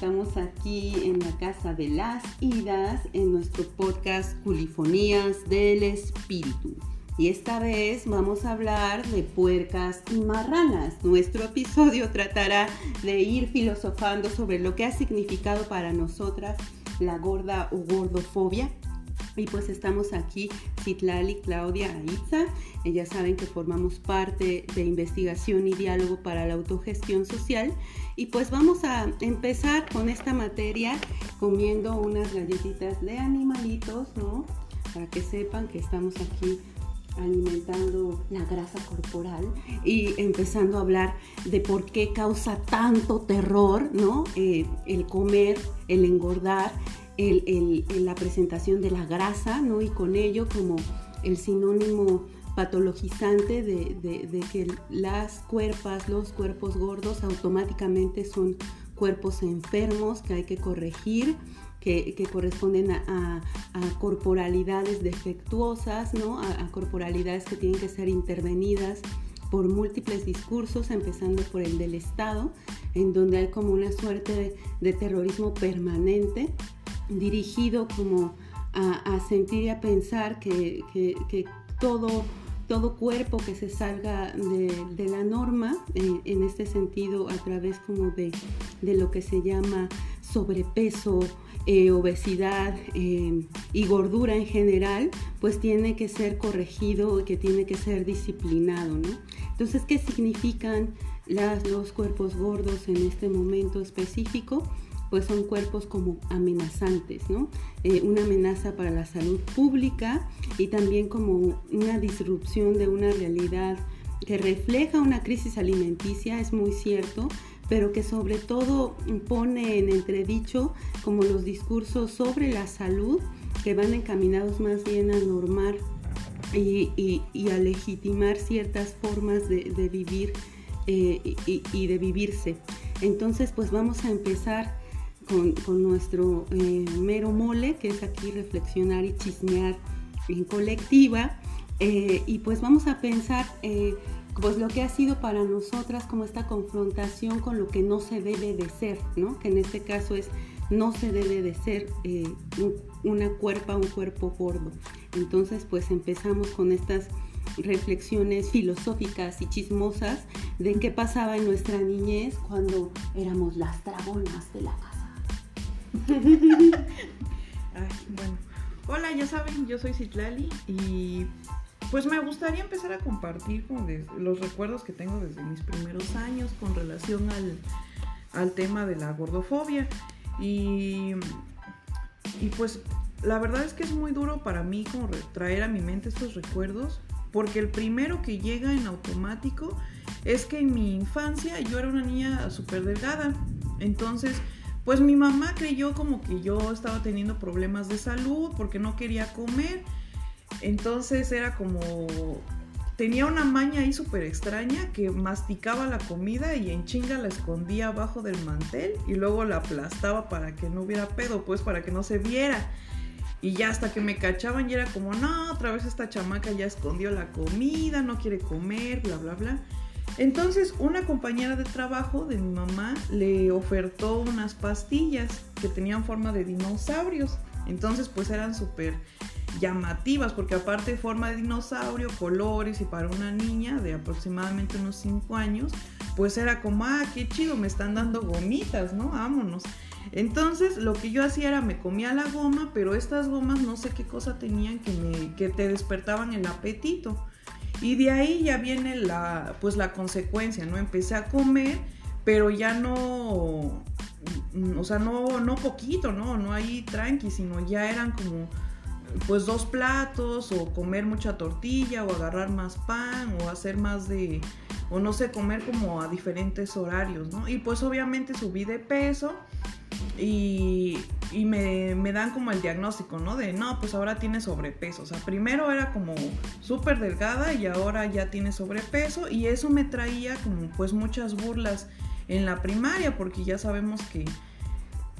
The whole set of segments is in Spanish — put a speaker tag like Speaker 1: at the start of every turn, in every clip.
Speaker 1: Estamos aquí en la Casa de las Idas en nuestro podcast Culifonías del Espíritu. Y esta vez vamos a hablar de puercas y marranas. Nuestro episodio tratará de ir filosofando sobre lo que ha significado para nosotras la gorda o gordofobia y pues estamos aquí, Citlali, Claudia, Aitza. Ellas saben que formamos parte de investigación y diálogo para la autogestión social. Y pues vamos a empezar con esta materia comiendo unas galletitas de animalitos, ¿no? Para que sepan que estamos aquí alimentando la grasa corporal y empezando a hablar de por qué causa tanto terror, ¿no? Eh, el comer, el engordar la presentación de la grasa, ¿no? Y con ello como el sinónimo patologizante de, que las cuerpas, los cuerpos gordos automáticamente son cuerpos enfermos que hay que corregir, que, corresponden a, corporalidades defectuosas, ¿no? a, corporalidades que tienen que ser intervenidas por múltiples discursos, empezando por el del Estado, en donde hay como una suerte de terrorismo permanente dirigido como a, sentir y a pensar que, todo, todo cuerpo que se salga de, la norma, en este sentido a través como de, lo que se llama sobrepeso, eh, obesidad eh, y gordura en general, pues tiene que ser corregido y que tiene que ser disciplinado, ¿no? Entonces, ¿qué significan las, los cuerpos gordos en este momento específico? Pues son cuerpos como amenazantes, ¿no? Eh, una amenaza para la salud pública y también como una disrupción de una realidad que refleja una crisis alimenticia, es muy cierto, pero que sobre todo pone en entredicho como los discursos sobre la salud que van encaminados más bien a normar y, a legitimar ciertas formas de, vivir eh, y, y, de vivirse. Entonces, pues vamos a empezar con, nuestro eh, mero mole, que es aquí reflexionar y chismear en colectiva. Eh, y pues vamos a pensar eh, pues lo que ha sido para nosotras como esta confrontación con lo que no se debe de ser, ¿no? Que en este caso es no se debe de ser una cuerpa, un cuerpo gordo. Entonces pues empezamos con estas reflexiones filosóficas y chismosas de qué pasaba en nuestra niñez cuando éramos las dragonas de la casa.
Speaker 2: Bueno. Hola, ya saben, yo soy Citlali y pues me gustaría empezar a compartir como los recuerdos que tengo desde mis primeros años con relación al, tema de la gordofobia. Y, y pues la verdad es que es muy duro para mí como traer a mi mente estos recuerdos, porque el primero que llega en automático es que en mi infancia yo era una niña súper delgada. Entonces, pues mi mamá creyó como que yo estaba teniendo problemas de salud porque no quería comer. Entonces era como... Tenía una maña ahí súper extraña que masticaba la comida y en chinga la escondía abajo del mantel y luego la aplastaba para que no hubiera pedo, pues para que no se viera. Y ya hasta que me cachaban y era como, no, otra vez esta chamaca ya escondió la comida, no quiere comer, bla, bla, bla. Entonces una compañera de trabajo de mi mamá le ofertó unas pastillas que tenían forma de dinosaurios. Entonces pues eran súper llamativas porque aparte forma de dinosaurio, colores y para una niña de aproximadamente unos 5 años, pues era como, ah, qué chido, me están dando gomitas, ¿no? Vámonos. Entonces lo que yo hacía era me comía la goma, pero estas gomas no sé qué cosa tenían que, me, que te despertaban el apetito. Y de ahí ya viene la, pues la consecuencia, ¿no? Empecé a comer, pero ya no, o sea, no, no poquito, ¿no? No ahí tranqui, sino ya eran como, pues dos platos, o comer mucha tortilla, o agarrar más pan, o hacer más de, o no sé, comer como a diferentes horarios, ¿no? Y pues obviamente subí de peso y, me, dan como el diagnóstico, ¿no? De, no, pues ahora tiene sobrepeso. O sea, primero era como súper delgada y ahora ya tiene sobrepeso y eso me traía como pues muchas burlas en la primaria porque ya sabemos que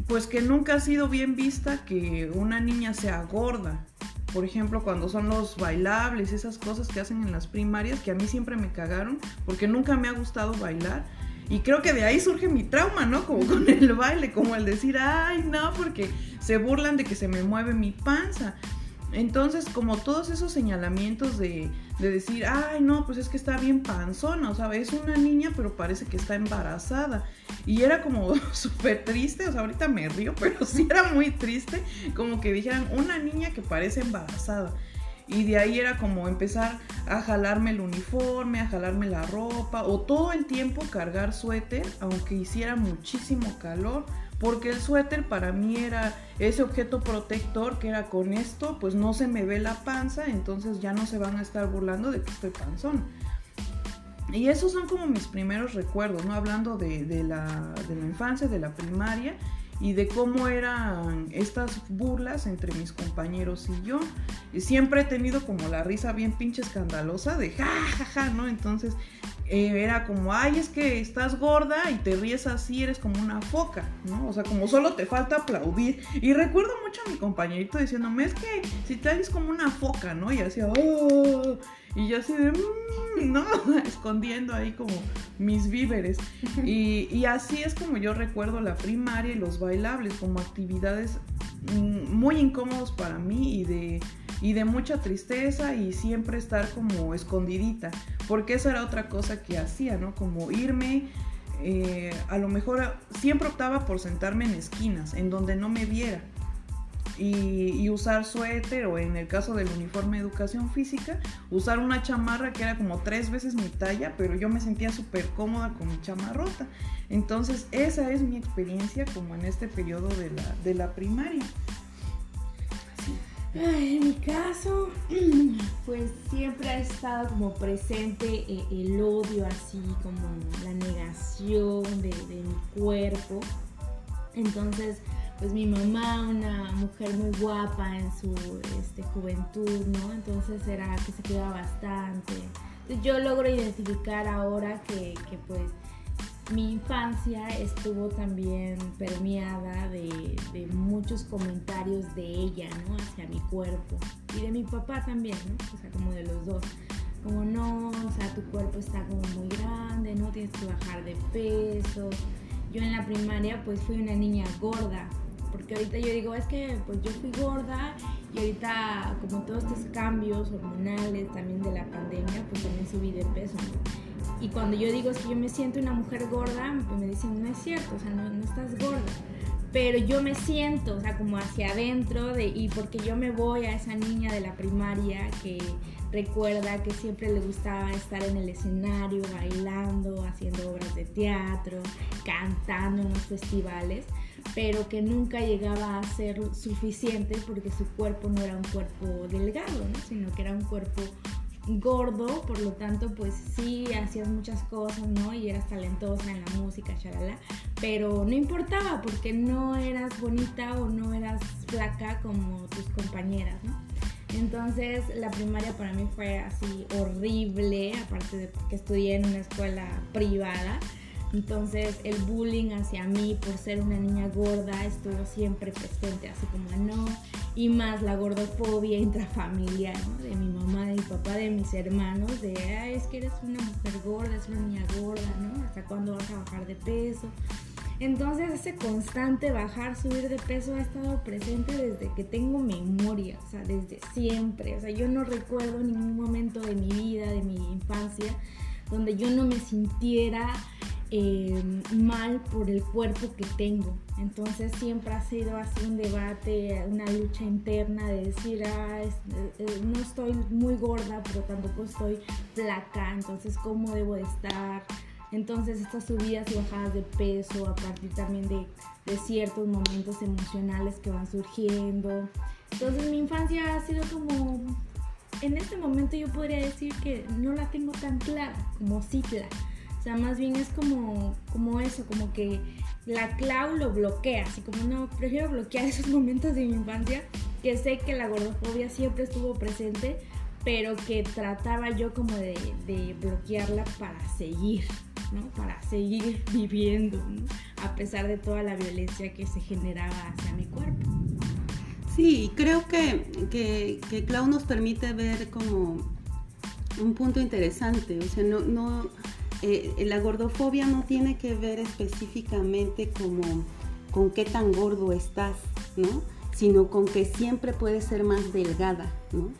Speaker 2: pues que nunca ha sido bien vista que una niña sea gorda. Por ejemplo, cuando son los bailables, esas cosas que hacen en las primarias, que a mí siempre me cagaron, porque nunca me ha gustado bailar Y creo que de ahí surge mi trauma, ¿no? Como con el baile, como el decir, ay, no, porque se burlan de que se me mueve mi panza. Entonces, como todos esos señalamientos de, de, decir, ay, no, pues es que está bien panzona, o sea, es una niña, pero parece que está embarazada. Y era como súper triste, o sea, ahorita me río, pero sí era muy triste, como que dijeran, una niña que parece embarazada. Y de ahí era como empezar a jalarme el uniforme, a jalarme la ropa, o todo el tiempo cargar suéter, aunque hiciera muchísimo calor porque el suéter para mí era ese objeto protector que era con esto, pues no se me ve la panza, entonces ya no se van a estar burlando de que estoy panzón. Y esos son como mis primeros recuerdos, ¿no? Hablando de, la, de la infancia, de la primaria y de cómo eran estas burlas entre mis compañeros y yo. Y siempre he tenido como la risa bien pinche escandalosa de ja, ja, ja, ¿no? Entonces eh, era como, ay, es que estás gorda y te ríes así, eres como una foca, ¿no? O sea, como solo te falta aplaudir. Y recuerdo mucho a mi compañerito diciéndome, es que si te haces como una foca, ¿no? Y hacía, oh, y yo así de, mm", ¿no? Escondiendo ahí como mis víveres. Y, y, así es como yo recuerdo la primaria y los bailables como actividades mm, muy incómodos para mí y de y de mucha tristeza y siempre estar como escondidita, porque esa era otra cosa que hacía, ¿no? Como irme, eh, a lo mejor siempre optaba por sentarme en esquinas, en donde no me viera. Y, usar suéter o en el caso del uniforme de educación física, usar una chamarra que era como tres veces mi talla, pero yo me sentía súper cómoda con mi chamarrota. Entonces esa es mi experiencia como en este periodo de la, de la primaria
Speaker 3: en mi caso, pues siempre ha estado como presente eh, el odio, así como la negación de, mi cuerpo. Entonces, pues mi mamá, una mujer muy guapa en su este, juventud, ¿no? Entonces era que se cuidaba bastante. Yo logro identificar ahora que, que pues mi infancia estuvo también permeada de, muchos comentarios de ella, ¿no? Hacia mi cuerpo. Y de mi papá también, ¿no? O sea, como de los dos. Como no, o sea, tu cuerpo está como muy grande, no tienes que bajar de peso. Yo en la primaria pues fui una niña gorda, porque ahorita yo digo, es que pues yo fui gorda y ahorita como todos estos cambios hormonales también de la pandemia, pues también subí de peso. Y cuando yo digo es que yo me siento una mujer gorda, pues me dicen, no es cierto, o sea, no, no estás gorda. Pero yo me siento, o sea, como hacia adentro, de, y porque yo me voy a esa niña de la primaria que recuerda que siempre le gustaba estar en el escenario, bailando, haciendo obras de teatro, cantando en los festivales, pero que nunca llegaba a ser suficiente porque su cuerpo no era un cuerpo delgado, ¿no? sino que era un cuerpo gordo, por lo tanto, pues sí, hacías muchas cosas, ¿no? Y eras talentosa en la música, charala, pero no importaba porque no eras bonita o no eras flaca como tus compañeras, ¿no? Entonces la primaria para mí fue así horrible, aparte de que estudié en una escuela privada. Entonces el bullying hacia mí por ser una niña gorda estuvo siempre presente, así como no, y más la gordofobia intrafamiliar, ¿no? De mi mamá, de mi papá, de mis hermanos, de, Ay, es que eres una mujer gorda, es una niña gorda, ¿no? ¿Hasta cuándo vas a bajar de peso? Entonces ese constante bajar, subir de peso ha estado presente desde que tengo memoria, o sea, desde siempre. O sea, yo no recuerdo ningún momento de mi vida, de mi infancia, donde yo no me sintiera eh, mal por el cuerpo que tengo. Entonces siempre ha sido así un debate, una lucha interna de decir, ah, eh, eh, no estoy muy gorda, pero tampoco estoy flaca, entonces cómo debo de estar. Entonces estas subidas y bajadas de peso a partir también de, de ciertos momentos emocionales que van surgiendo. Entonces mi infancia ha sido como, en este momento yo podría decir que no la tengo tan clara como Citla o sea, más bien es como, como eso, como que la Clau lo bloquea, así como no, prefiero bloquear esos momentos de mi infancia, que sé que la gordofobia siempre estuvo presente, pero que trataba yo como de, bloquearla para seguir, ¿no? Para seguir viviendo, ¿no? A pesar de toda la violencia que se generaba hacia mi cuerpo.
Speaker 1: Sí, creo que, que, que Clau nos permite ver como un punto interesante, o sea, no, no eh, la gordofobia no tiene que ver específicamente como con qué tan gordo estás, ¿no? Sino con que siempre puedes ser más delgada, ¿no?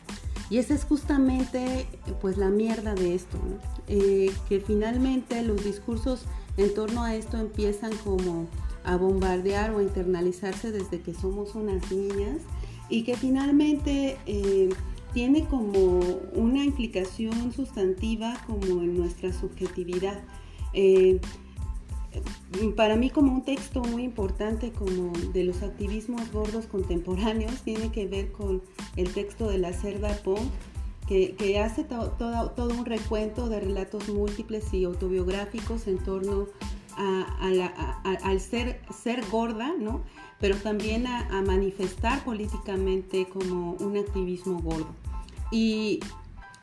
Speaker 1: Y esa es justamente pues la mierda de esto, ¿no? Eh, que finalmente los discursos en torno a esto empiezan como a bombardear o a internalizarse desde que somos unas niñas y que finalmente eh, tiene como una implicación sustantiva como en nuestra subjetividad. Eh, para mí como un texto muy importante como de los activismos gordos contemporáneos tiene que ver con el texto de la Cerda Pong que, hace todo un recuento de relatos múltiples y autobiográficos en torno al ser, ser gorda, ¿no? pero también a, manifestar políticamente como un activismo gordo. Y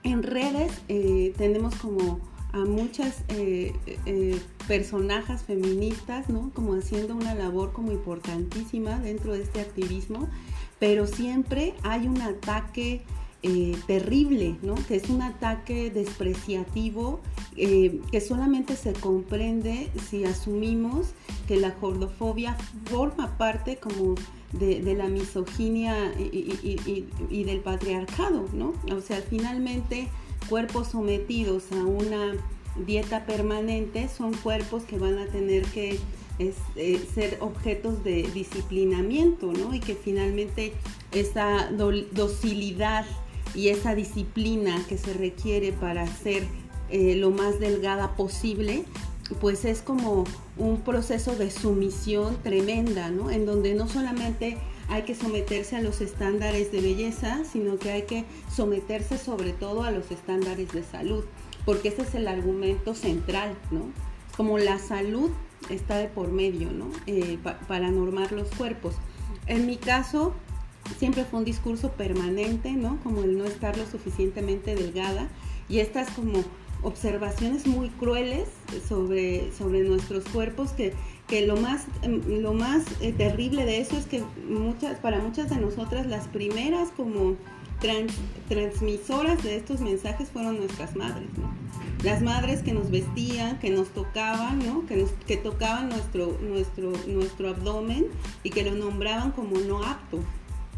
Speaker 1: en redes eh, tenemos como a muchas eh, eh, personajes feministas, ¿no? Como haciendo una labor como importantísima dentro de este activismo, pero siempre hay un ataque eh, terrible, ¿no? que es un ataque despreciativo que solamente se comprende si asumimos que la gordofobia forma parte como de, la misoginia y, del patriarcado, ¿no? O sea, finalmente cuerpos sometidos a una dieta permanente son cuerpos que van a tener que eh, ser objetos de disciplinamiento, ¿no? Y que finalmente esa docilidad y esa disciplina que se requiere para ser eh, lo más delgada posible, pues es como un proceso de sumisión tremenda, ¿no? En donde no solamente hay que someterse a los estándares de belleza, sino que hay que someterse sobre todo a los estándares de salud, porque ese es el argumento central, ¿no? Como la salud está de por medio, ¿no? Eh, para normar los cuerpos. En mi caso, siempre fue un discurso permanente, ¿no? Como el no estar lo suficientemente delgada y estas como observaciones muy crueles sobre, sobre nuestros cuerpos que, que lo más, lo más eh, terrible de eso es que muchas, para muchas de nosotras las primeras como transmisoras de estos mensajes fueron nuestras madres. Las madres que nos vestían, que nos tocaban, ¿no? Que, que tocaban nuestro, nuestro, nuestro abdomen y que lo nombraban como no apto,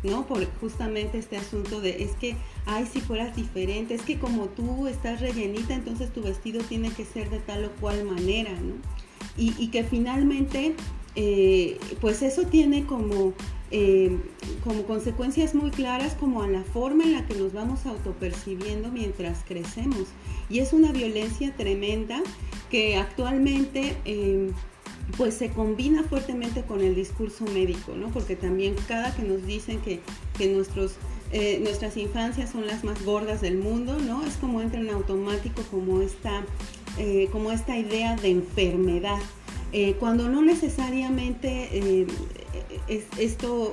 Speaker 1: ¿no? Por justamente este asunto de, es que, ay, si fueras diferente, es que como tú estás rellenita, entonces tu vestido tiene que ser de tal o cual manera, ¿no? Y, que finalmente, eh, pues eso tiene como, eh, como consecuencias muy claras como a la forma en la que nos vamos autopercibiendo mientras crecemos. Y es una violencia tremenda que actualmente... Eh, pues se combina fuertemente con el discurso médico, ¿no? Porque también cada que nos dicen que, nuestros, eh, nuestras infancias son las más gordas del mundo, ¿no? Es como entra en automático como esta, eh, como esta idea de enfermedad. Eh, cuando no necesariamente esto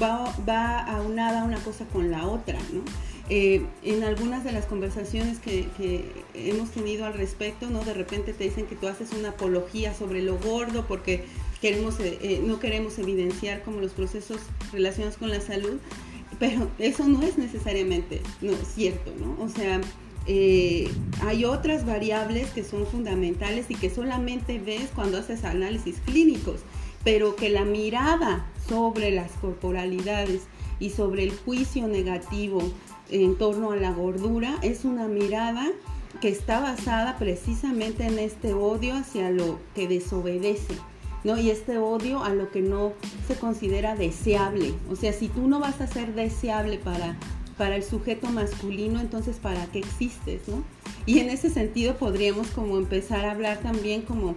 Speaker 1: va, va aunada una cosa con la otra, ¿no? Eh, en algunas de las conversaciones que, hemos tenido al respecto, ¿no? De repente te dicen que tú haces una apología sobre lo gordo porque queremos, eh, eh, no queremos evidenciar como los procesos relacionados con la salud, pero eso no es necesariamente no, cierto, ¿no? O sea, hay otras variables que son fundamentales y que solamente ves cuando haces análisis clínicos, pero que la mirada sobre las corporalidades y sobre el juicio negativo en torno a la gordura es una mirada que está basada precisamente en este odio hacia lo que desobedece, ¿no? Y este odio a lo que no se considera deseable. O sea, si tú no vas a ser deseable para, para el sujeto masculino, entonces ¿para qué existes, no? Y en ese sentido podríamos como empezar a hablar también como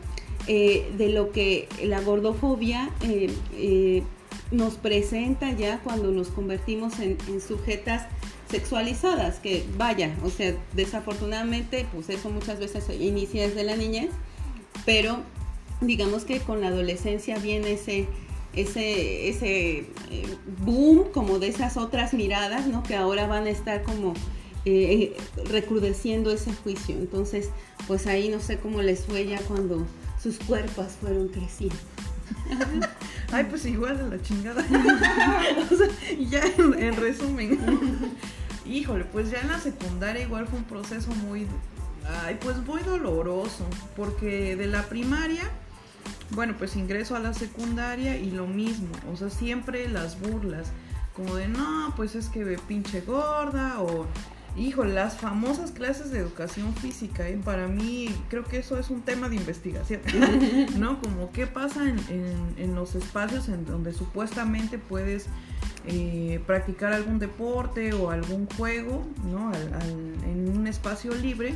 Speaker 1: eh, de lo que la gordofobia eh, eh, nos presenta ya cuando nos convertimos en, en sujetas sexualizadas, que vaya, o sea, desafortunadamente, pues eso muchas veces inicia desde la niñez, pero digamos que con la adolescencia viene ese, ese, ese eh, boom como de esas otras miradas, ¿no? Que ahora van a estar como eh, recrudeciendo ese juicio. Entonces, pues ahí no sé cómo les fue ya cuando sus cuerpos fueron creciendo.
Speaker 2: Ay, pues igual de la chingada. o sea, ya en resumen. Híjole, pues ya en la secundaria igual fue un proceso muy Ay, pues muy doloroso, porque de la primaria, bueno, pues ingreso a la secundaria y lo mismo, o sea, siempre las burlas, como de, no, pues es que pinche gorda, o, hijo, las famosas clases de educación física, ¿eh? para mí creo que eso es un tema de investigación, ¿no? Como qué pasa en, en los espacios en donde supuestamente puedes eh, practicar algún deporte o algún juego, ¿no? en un espacio libre.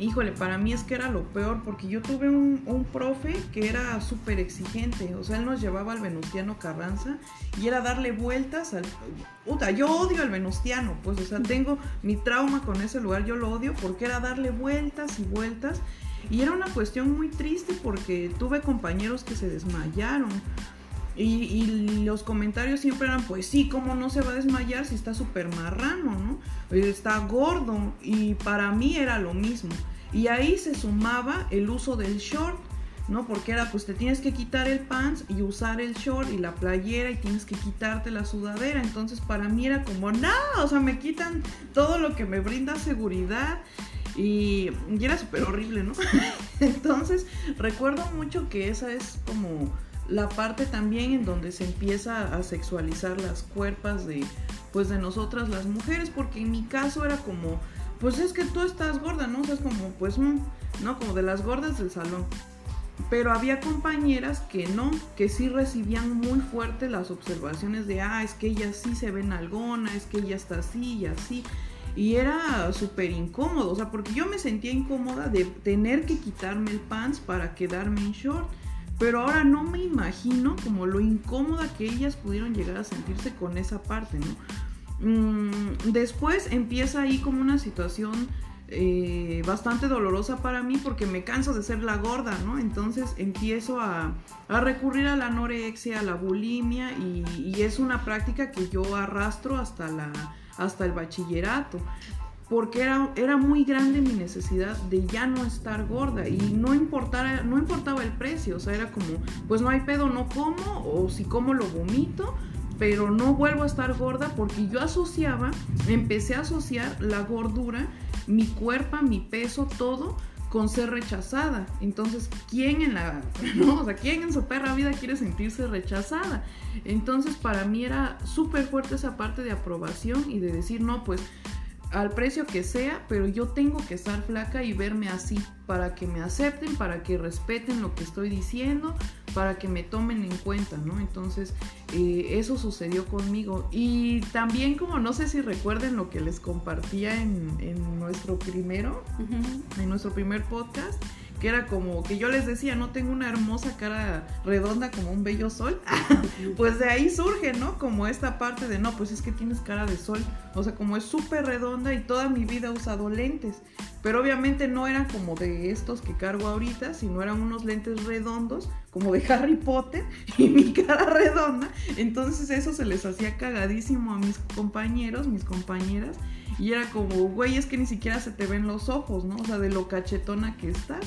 Speaker 2: Híjole, para mí es que era lo peor porque yo tuve un, profe que era súper exigente, o sea, él nos llevaba al Venustiano Carranza y era darle vueltas al... Yo odio al Venustiano, pues, o sea, tengo mi trauma con ese lugar, yo lo odio porque era darle vueltas y vueltas y era una cuestión muy triste porque tuve compañeros que se desmayaron. Y, los comentarios siempre eran, pues sí, ¿cómo no se va a desmayar si está súper marrano, ¿no? Está gordo. Y para mí era lo mismo. Y ahí se sumaba el uso del short, ¿no? Porque era, pues te tienes que quitar el pants y usar el short y la playera y tienes que quitarte la sudadera. Entonces para mí era como, no, o sea, me quitan todo lo que me brinda seguridad. Y, y era súper horrible, ¿no? Entonces recuerdo mucho que esa es como la parte también en donde se empieza a sexualizar las cuerpas de pues de nosotras las mujeres porque en mi caso era como pues es que tú estás gorda no o sea es como pues mm, no como de las gordas del salón pero había compañeras que no, que sí recibían muy fuerte las observaciones de, ah, es que ella sí se ve nalgona, es que ella está así y así. Y era súper incómodo, o sea, porque yo me sentía incómoda de tener que quitarme el pants para quedarme en short. Pero ahora no me imagino como lo incómoda que ellas pudieron llegar a sentirse con esa parte, ¿no? Mm, después empieza ahí como una situación eh, bastante dolorosa para mí porque me canso de ser la gorda, ¿no? Entonces empiezo a, recurrir a la anorexia, a la bulimia y, es una práctica que yo arrastro hasta el bachillerato porque era, era muy grande mi necesidad de ya no estar gorda y no, importara, no importaba el precio, o sea, era como, pues no hay pedo, no como, o si como lo vomito, pero no vuelvo a estar gorda porque yo asociaba, empecé a asociar la gordura, mi cuerpo, mi peso, todo con ser rechazada. Entonces, ¿quién en la, no? O sea, ¿quién en su perra vida quiere sentirse rechazada? Entonces, para mí era súper fuerte esa parte de aprobación y de decir, no, pues al precio que sea, pero yo tengo que estar flaca y verme así para que me acepten, para que respeten lo que estoy diciendo, para que me tomen en cuenta, ¿no? Entonces, eh, eso sucedió conmigo. Y también como no sé si recuerden lo que les compartía en, nuestro primero, en nuestro primer podcast, que era como que yo les decía, no tengo una hermosa cara redonda como un bello sol, pues de ahí surge, ¿no? Como esta parte de, no, pues es que tienes cara de sol, o sea, como es súper redonda y toda mi vida he usado lentes, pero obviamente no eran como de estos que cargo ahorita, sino eran unos lentes redondos, como de Harry Potter, y mi cara redonda, entonces eso se les hacía cagadísimo a mis compañeros, mis compañeras, y era como, güey, es que ni siquiera se te ven los ojos, ¿no? O sea, de lo cachetona que estás.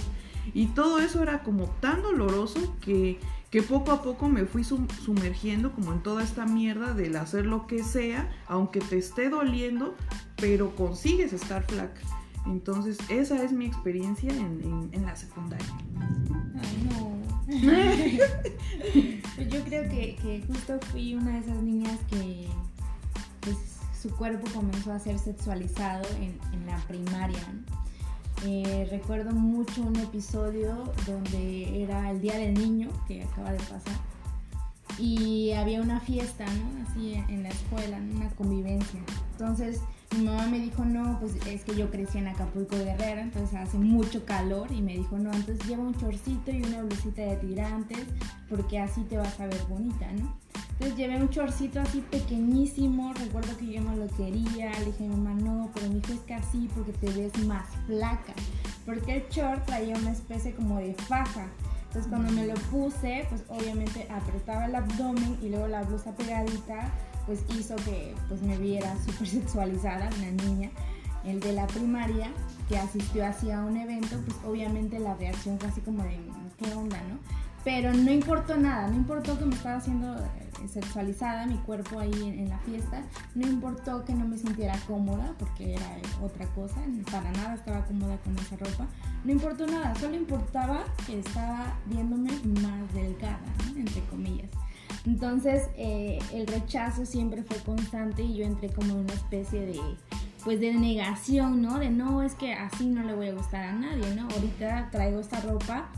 Speaker 2: Y todo eso era como tan doloroso que, que poco a poco me fui sumergiendo como en toda esta mierda del hacer lo que sea, aunque te esté doliendo, pero consigues estar flaca. Entonces, esa es mi experiencia en, en, la secundaria.
Speaker 3: Ay, no. Yo creo que, que, justo fui una de esas niñas que pues, su cuerpo comenzó a ser sexualizado en, la primaria. Eh, recuerdo mucho un episodio donde era el Día del Niño, que acaba de pasar, y había una fiesta, ¿no? Así en la escuela, una convivencia. Entonces mi mamá me dijo, no, pues es que yo crecí en Acapulco Guerrero, entonces hace mucho calor y me dijo, no, entonces lleva un chorcito y una blusita de tirantes porque así te vas a ver bonita, ¿no? Entonces llevé un chorcito así pequeñísimo, recuerdo que yo no lo quería, le dije a mi mamá, no, pero mi hijo es que así porque te ves más flaca, porque el short traía una especie como de faja. Entonces cuando me lo puse, pues obviamente apretaba el abdomen y luego la blusa pegadita pues hizo que pues me viera súper sexualizada, una niña. El de la primaria, que asistió hacia un evento, pues obviamente la reacción fue así como de, ¿qué onda, no? Pero no importó nada, no importó que me estaba haciendo sexualizada mi cuerpo ahí en, la fiesta. No importó que no me sintiera cómoda, porque era otra cosa, para nada estaba cómoda con esa ropa. No importó nada, solo importaba que estaba viéndome más delgada, entre comillas. Entonces eh, el rechazo siempre fue constante y yo entré como en una especie de pues de negación, ¿no? De no, es que así no le voy a gustar a nadie, ¿no? Ahorita traigo esta ropa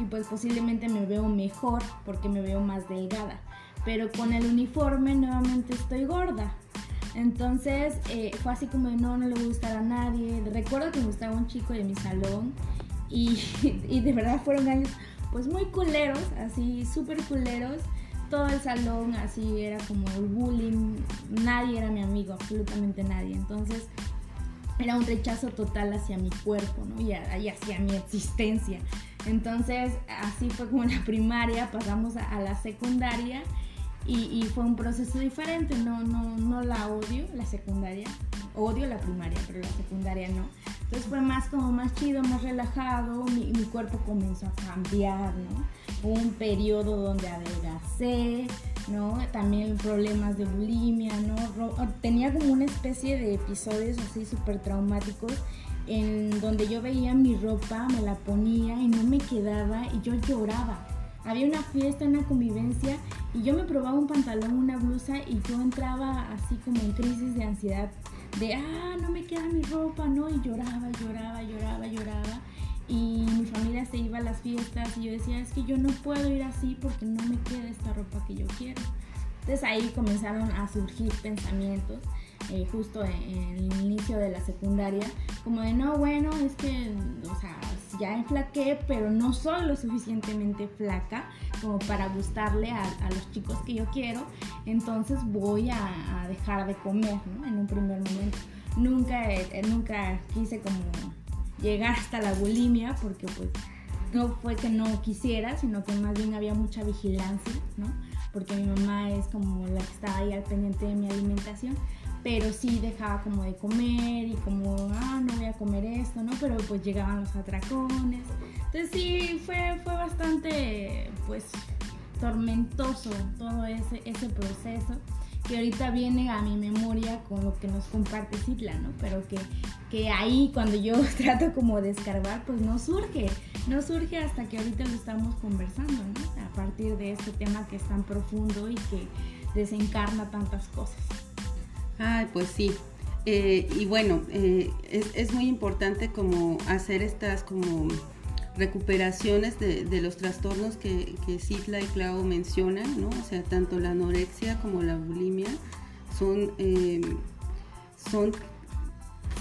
Speaker 3: y pues posiblemente me veo mejor porque me veo más delgada. Pero con el uniforme nuevamente estoy gorda. Entonces eh, fue así como no, no le voy a gustar a nadie. Recuerdo que me gustaba un chico de mi salón y, y de verdad fueron años pues muy culeros, así súper culeros. Todo el salón así era como el bullying, nadie era mi amigo, absolutamente nadie. Entonces era un rechazo total hacia mi cuerpo ¿no? y, hacia mi existencia. Entonces, así fue como en la primaria, pasamos a, la secundaria y, fue un proceso diferente. No, no, no la odio, la secundaria. Odio la primaria, pero la secundaria no. Entonces fue más como más chido, más relajado. Mi, mi cuerpo comenzó a cambiar, ¿no? Un periodo donde adelgacé, ¿no? También problemas de bulimia, ¿no? Tenía como una especie de episodios así súper traumáticos en donde yo veía mi ropa, me la ponía y no me quedaba y yo lloraba. Había una fiesta, una convivencia y yo me probaba un pantalón, una blusa y yo entraba así como en crisis de ansiedad de, ah, no me queda mi ropa, ¿no? Y lloraba, lloraba, lloraba, lloraba. Y mi familia se iba a las fiestas y yo decía, es que yo no puedo ir así porque no me queda esta ropa que yo quiero. Entonces ahí comenzaron a surgir pensamientos eh, justo en, el inicio de la secundaria, como de no, bueno, es que, o sea, ya enflaqué, pero no soy lo suficientemente flaca como para gustarle a, los chicos que yo quiero, entonces voy a, dejar de comer. En un primer momento. Nunca, eh, nunca quise como llegar hasta la bulimia, porque pues no fue que no quisiera, sino que más bien había mucha vigilancia, ¿no? Porque mi mamá es como la que estaba ahí al pendiente de mi alimentación pero sí dejaba como de comer y como, ah, no voy a comer esto, ¿no? Pero pues llegaban los atracones. Entonces sí, fue, fue bastante, pues, tormentoso todo ese, ese proceso que ahorita viene a mi memoria con lo que nos comparte Citla, ¿no? Pero que, que ahí cuando yo trato como de escarbar, pues no surge, no surge hasta que ahorita lo estamos conversando, ¿no? A partir de este tema que es tan profundo y que desencarna tantas cosas.
Speaker 1: Ah, pues sí. Eh, y bueno, eh, es, muy importante como hacer estas como recuperaciones de, los trastornos que, que y Clau mencionan, ¿no? O sea, tanto la anorexia como la bulimia son, eh, son,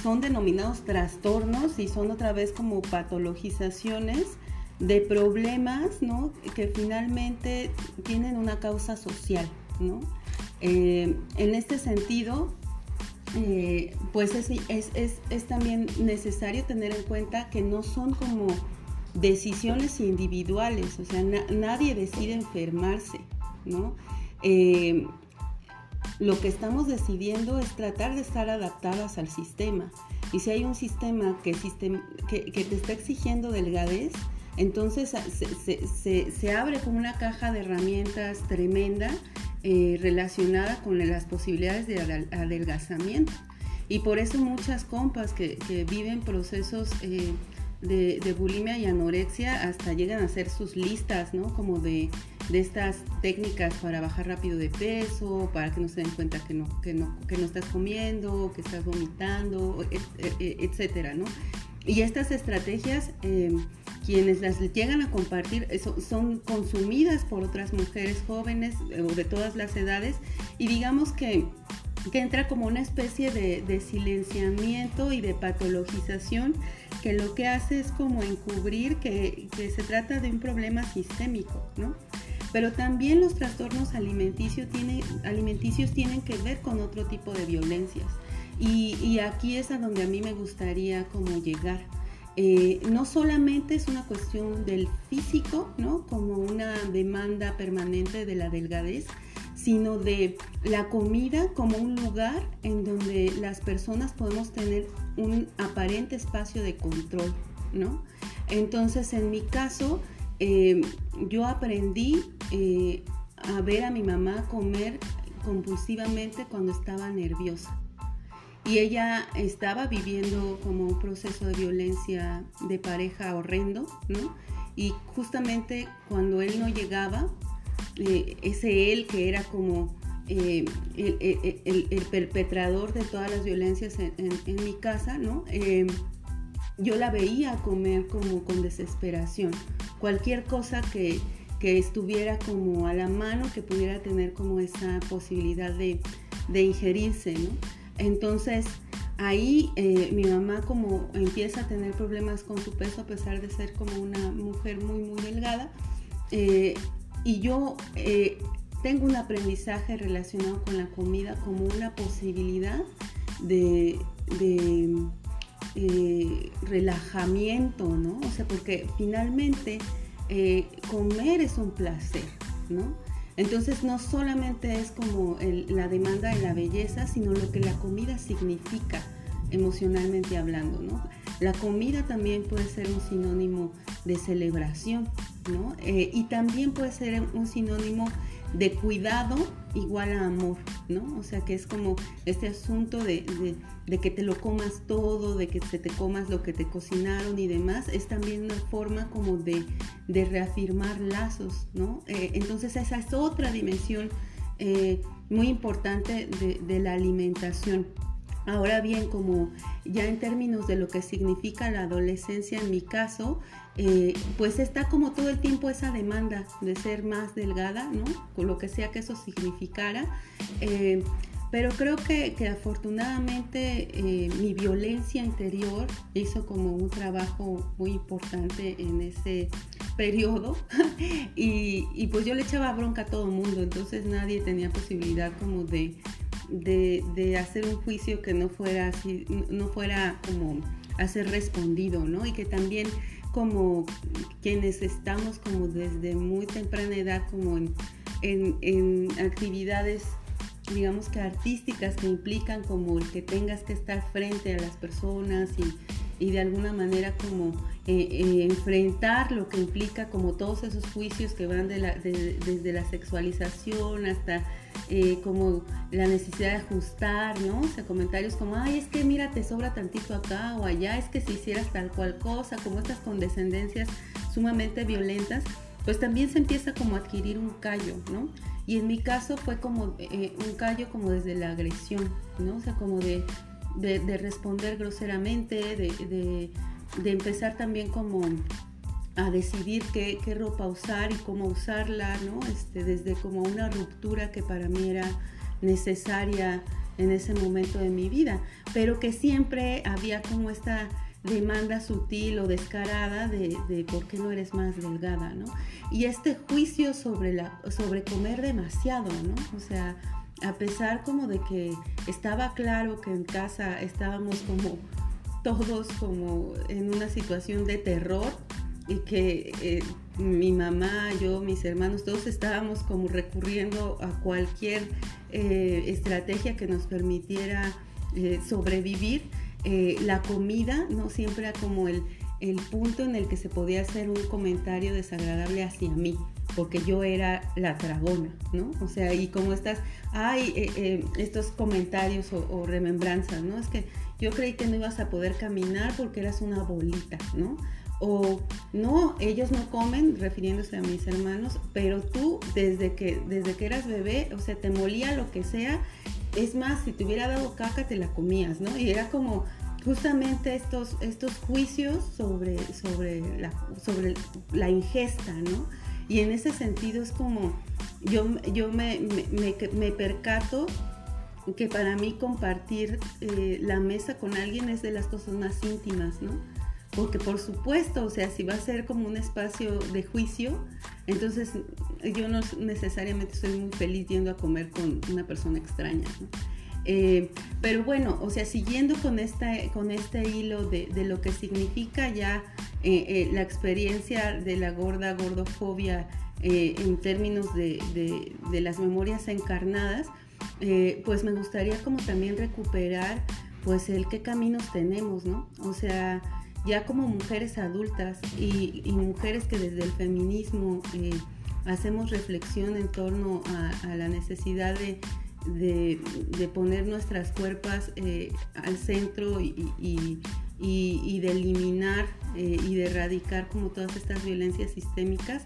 Speaker 1: son denominados trastornos y son otra vez como patologizaciones de problemas, ¿no? Que finalmente tienen una causa social, ¿no? Eh, en este sentido, eh, pues es, también necesario tener en cuenta que no son como decisiones individuales, o sea, nadie decide enfermarse, ¿no? Eh, lo que estamos decidiendo es tratar de estar adaptadas al sistema. Y si hay un sistema que, que, te está exigiendo delgadez, entonces se, se, abre como una caja de herramientas tremenda eh, relacionada con las posibilidades de adelgazamiento. Y por eso muchas compas que, viven procesos eh, de, bulimia y anorexia hasta llegan a hacer sus listas, ¿no? Como de, estas técnicas para bajar rápido de peso, para que no se den cuenta que no, que no, que no estás comiendo, que estás vomitando, etcétera, ¿no? Y estas estrategias eh, quienes las llegan a compartir son consumidas por otras mujeres jóvenes eh, o de todas las edades y digamos que, entra como una especie de, silenciamiento y de patologización que lo que hace es como encubrir que, se trata de un problema sistémico, ¿no? Pero también los trastornos alimenticios, alimenticios tienen que ver con otro tipo de violencias. Y, y aquí es a donde a mí me gustaría como llegar eh, no solamente es una cuestión del físico, ¿no? Como una demanda permanente de la delgadez, sino de la comida como un lugar en donde las personas podemos tener un aparente espacio de control, ¿no? Entonces, en mi caso, eh, yo aprendí eh, a ver a mi mamá comer compulsivamente cuando estaba nerviosa. Y ella estaba viviendo como un proceso de violencia de pareja horrendo, ¿no? Y justamente cuando él no llegaba, eh, ese él que era como eh, el, perpetrador de todas las violencias en, mi casa, ¿no? Eh, yo la veía comer como con desesperación. Cualquier cosa que, que, estuviera como a la mano, que pudiera tener como esa posibilidad de, de ingerirse, ¿no? Entonces, ahí eh, mi mamá como empieza a tener problemas con su peso a pesar de ser como una mujer muy, muy delgada. y yo tengo un aprendizaje relacionado con la comida como una posibilidad de, eh, relajamiento, ¿no? O sea, porque finalmente eh, comer es un placer, ¿no? Entonces no solamente es como la demanda de la belleza, sino lo que la comida significa emocionalmente hablando, ¿no? La comida también puede ser un sinónimo de celebración, ¿no? Eh, y también puede ser un sinónimo de cuidado igual a amor, ¿no? O sea que es como este asunto de, que te lo comas todo, de que se te comas lo que te cocinaron y demás, es también una forma como de, reafirmar lazos, ¿no? Eh, entonces esa es otra dimensión eh, muy importante de la alimentación. Ahora bien, como ya en términos de lo que significa la adolescencia en mi caso, eh, pues está como todo el tiempo esa demanda de ser más delgada, ¿no? Con lo que sea que eso significara. Eh, pero creo que, afortunadamente eh, mi violencia interior hizo como un trabajo muy importante en ese periodo y, pues yo le echaba bronca a todo el mundo, entonces nadie tenía posibilidad como de, de, hacer un juicio que no fuera así, no fuera como a ser respondido, ¿no? Y que también como quienes estamos como desde muy temprana edad como en, en, actividades digamos que artísticas que implican como el que tengas que estar frente a las personas y, y de alguna manera como eh, eh, enfrentar lo que implica como todos esos juicios que van de la, desde la sexualización hasta eh, como la necesidad de ajustar, ¿no? O sea, comentarios como, ay, es que mira, te sobra tantito acá o allá, es que si hicieras tal cual cosa, como estas condescendencias sumamente violentas, pues también se empieza como a adquirir un callo, ¿no? Y en mi caso fue como eh, un callo como desde la agresión, ¿no? O sea, como de, de, responder groseramente, de, de empezar también como a decidir qué, ropa usar y cómo usarla, ¿no? Este, desde como una ruptura que para mí era necesaria en ese momento de mi vida, pero que siempre había como esta demanda sutil o descarada de, por qué no eres más delgada, ¿no? Y este juicio sobre, la, sobre comer demasiado, ¿no? O sea, a pesar como de que estaba claro que en casa estábamos como todos como en una situación de terror, y que eh, mi mamá, yo, mis hermanos, todos estábamos como recurriendo a cualquier eh, estrategia que nos permitiera eh, sobrevivir. La comida no siempre era como el, el punto en el que se podía hacer un comentario desagradable hacia mí, porque yo era la dragona, ¿no? O sea, y como estas, hay estos comentarios o, o, remembranzas, ¿no? Es que yo creí que no ibas a poder caminar porque eras una bolita, ¿no? o no, ellos no comen, refiriéndose a mis hermanos, pero tú desde que, desde que eras bebé, o sea, te molía lo que sea, es más, si te hubiera dado caca te la comías, ¿no? Y era como justamente estos, estos juicios sobre, sobre, la, sobre la ingesta, ¿no? Y en ese sentido es como, yo, yo me, me, percato que para mí compartir eh, la mesa con alguien es de las cosas más íntimas, ¿no? Porque por supuesto, o sea, si va a ser como un espacio de juicio, entonces yo no necesariamente soy muy feliz yendo a comer con una persona extraña. Eh, pero bueno, o sea, siguiendo con, esta, con este hilo de, lo que significa ya eh, eh, la experiencia de la gorda gordofobia en términos de, de, las memorias encarnadas, pues me gustaría como también recuperar pues el qué caminos tenemos, ¿no? O sea, ya como mujeres adultas y, mujeres que desde el feminismo eh, hacemos reflexión en torno a, la necesidad de, poner nuestras cuerpos eh, al centro y, de eliminar eh, y de erradicar como todas estas violencias sistémicas,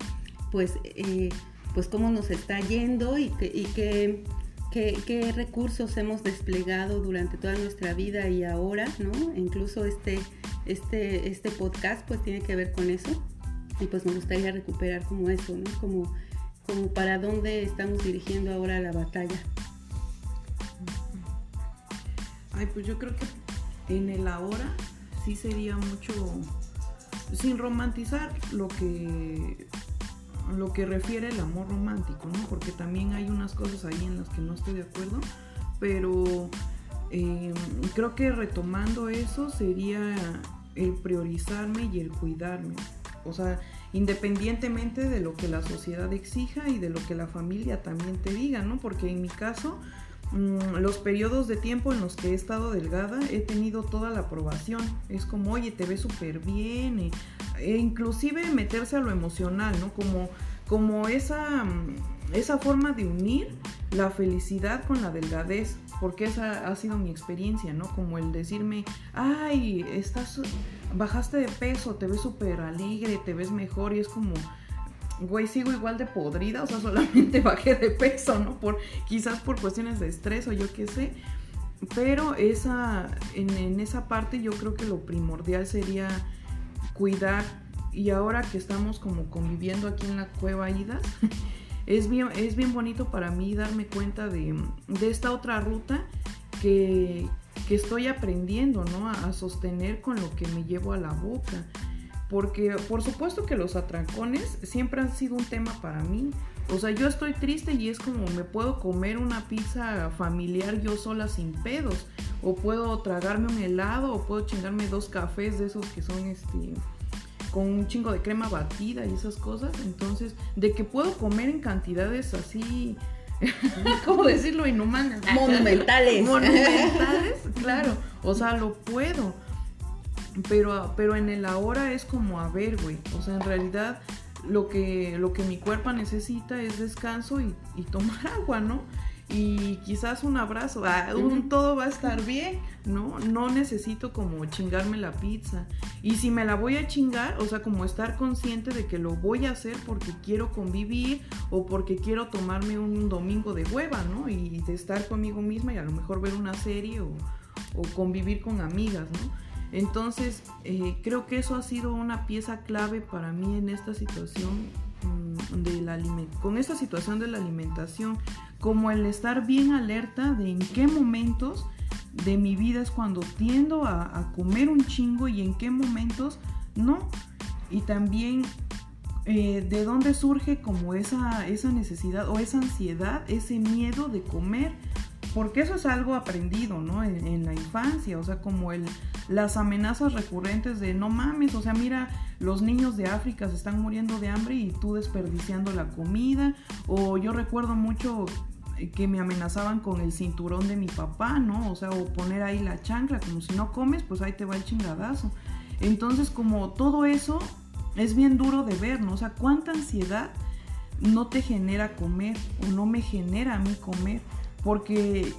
Speaker 1: pues, eh, pues cómo nos está yendo y, qué, recursos hemos desplegado durante toda nuestra vida y ahora, ¿no? Incluso este, este, este podcast pues tiene que ver con eso y pues me gustaría recuperar como eso, ¿no? Como, como para dónde estamos dirigiendo ahora la batalla.
Speaker 2: Ay, pues yo creo que en el ahora sí sería mucho, sin romantizar lo que lo que refiere el amor romántico, ¿no? Porque también hay unas cosas ahí en las que no estoy de acuerdo, pero eh, creo que retomando eso sería el priorizarme y el cuidarme. O sea, independientemente de lo que la sociedad exija y de lo que la familia también te diga, ¿no? Porque en mi caso, los periodos de tiempo en los que he estado delgada, he tenido toda la aprobación. Es como, oye, te ves súper bien. E, e inclusive meterse a lo emocional, ¿no? Como, como esa, mm, esa forma de unir la felicidad con la delgadez porque esa ha sido mi experiencia, ¿no? Como el decirme, ay, estás, bajaste de peso, te ves súper alegre, te ves mejor y es como, güey, sigo igual de podrida, o sea, solamente bajé de peso, ¿no? Por, quizás por cuestiones de estrés o yo qué sé. Pero esa, en, esa parte yo creo que lo primordial sería cuidar y ahora que estamos como conviviendo aquí en la cueva Idas, es bien, es bien bonito para mí darme cuenta de, esta otra ruta que, estoy aprendiendo, ¿no? A, sostener con lo que me llevo a la boca. Porque por supuesto que los atracones siempre han sido un tema para mí. O sea, yo estoy triste y es como me puedo comer una pizza familiar yo sola sin pedos. O puedo tragarme un helado o puedo chingarme dos cafés de esos que son este con un chingo de crema batida y esas cosas. Entonces, de que puedo comer en cantidades así, ¿cómo decirlo? Inhumanas.
Speaker 1: Monumentales.
Speaker 2: Monumentales, claro. O sea, lo puedo. Pero, pero en el ahora es como, a ver, güey. O sea, en realidad lo que, lo que mi cuerpo necesita es descanso y, y tomar agua, ¿no? y quizás un abrazo, ah, un todo va a estar bien, ¿no? No necesito como chingarme la pizza. Y si me la voy a chingar, o sea, como estar consciente de que lo voy a hacer porque quiero convivir o porque quiero tomarme un domingo de hueva, ¿no? Y de estar conmigo misma y a lo mejor ver una serie o, convivir con amigas, ¿no? Entonces, eh, creo que eso ha sido una pieza clave para mí en esta situación mm, de la con esta situación de la alimentación como el estar bien alerta de en qué momentos de mi vida es cuando tiendo a, comer un chingo y en qué momentos no. Y también eh, de dónde surge como esa, esa necesidad o esa ansiedad, ese miedo de comer. Porque eso es algo aprendido, ¿no? En, la infancia, o sea, como el, las amenazas recurrentes de no mames, o sea, mira, los niños de África se están muriendo de hambre y tú desperdiciando la comida. O yo recuerdo mucho que me amenazaban con el cinturón de mi papá, ¿no? O sea, o poner ahí la chancla, como si no comes, pues ahí te va el chingadazo. Entonces, como todo eso es bien duro de ver, ¿no? O sea, cuánta ansiedad no te genera comer o no me genera a mí comer, porque